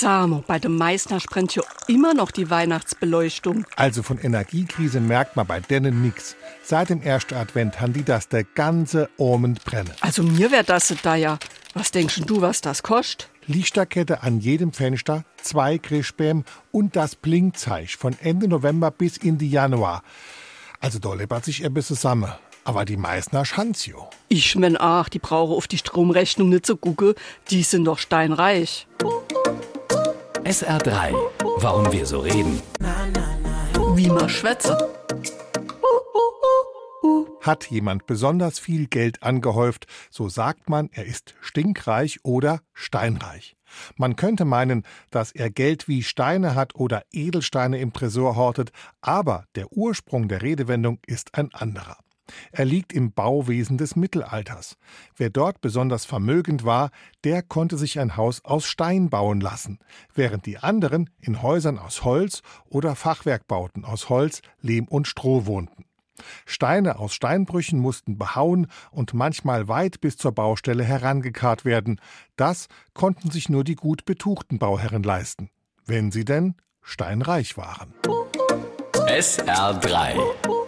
Samo, bei dem Meißner brennt ja immer noch die Weihnachtsbeleuchtung. Also von Energiekrise merkt man bei denen nix. Seit dem ersten Advent haben die das der ganze Abend brennen. Also mir wär das da ja. Was denkst du, was das kostet? Lichterkette an jedem Fenster, zwei Christbäume und das Blinkzeich von Ende November bis in die Januar. Also da lebt sich ein bisschen zusammen. Aber die Meißner Schanzio. Ich mein, ach, die brauche auf die Stromrechnung nicht zu gucken. Die sind doch steinreich. SR3. Warum wir so reden. Wie man schwätze. Hat jemand besonders viel Geld angehäuft, so sagt man, er ist stinkreich oder steinreich. Man könnte meinen, dass er Geld wie Steine hat oder Edelsteine im Tresor hortet, aber der Ursprung der Redewendung ist ein anderer. Er liegt im Bauwesen des Mittelalters. Wer dort besonders vermögend war, der konnte sich ein Haus aus Stein bauen lassen, während die anderen in Häusern aus Holz oder Fachwerkbauten aus Holz, Lehm und Stroh wohnten. Steine aus Steinbrüchen mussten behauen und manchmal weit bis zur Baustelle herangekarrt werden. Das konnten sich nur die gut betuchten Bauherren leisten, wenn sie denn steinreich waren. SR3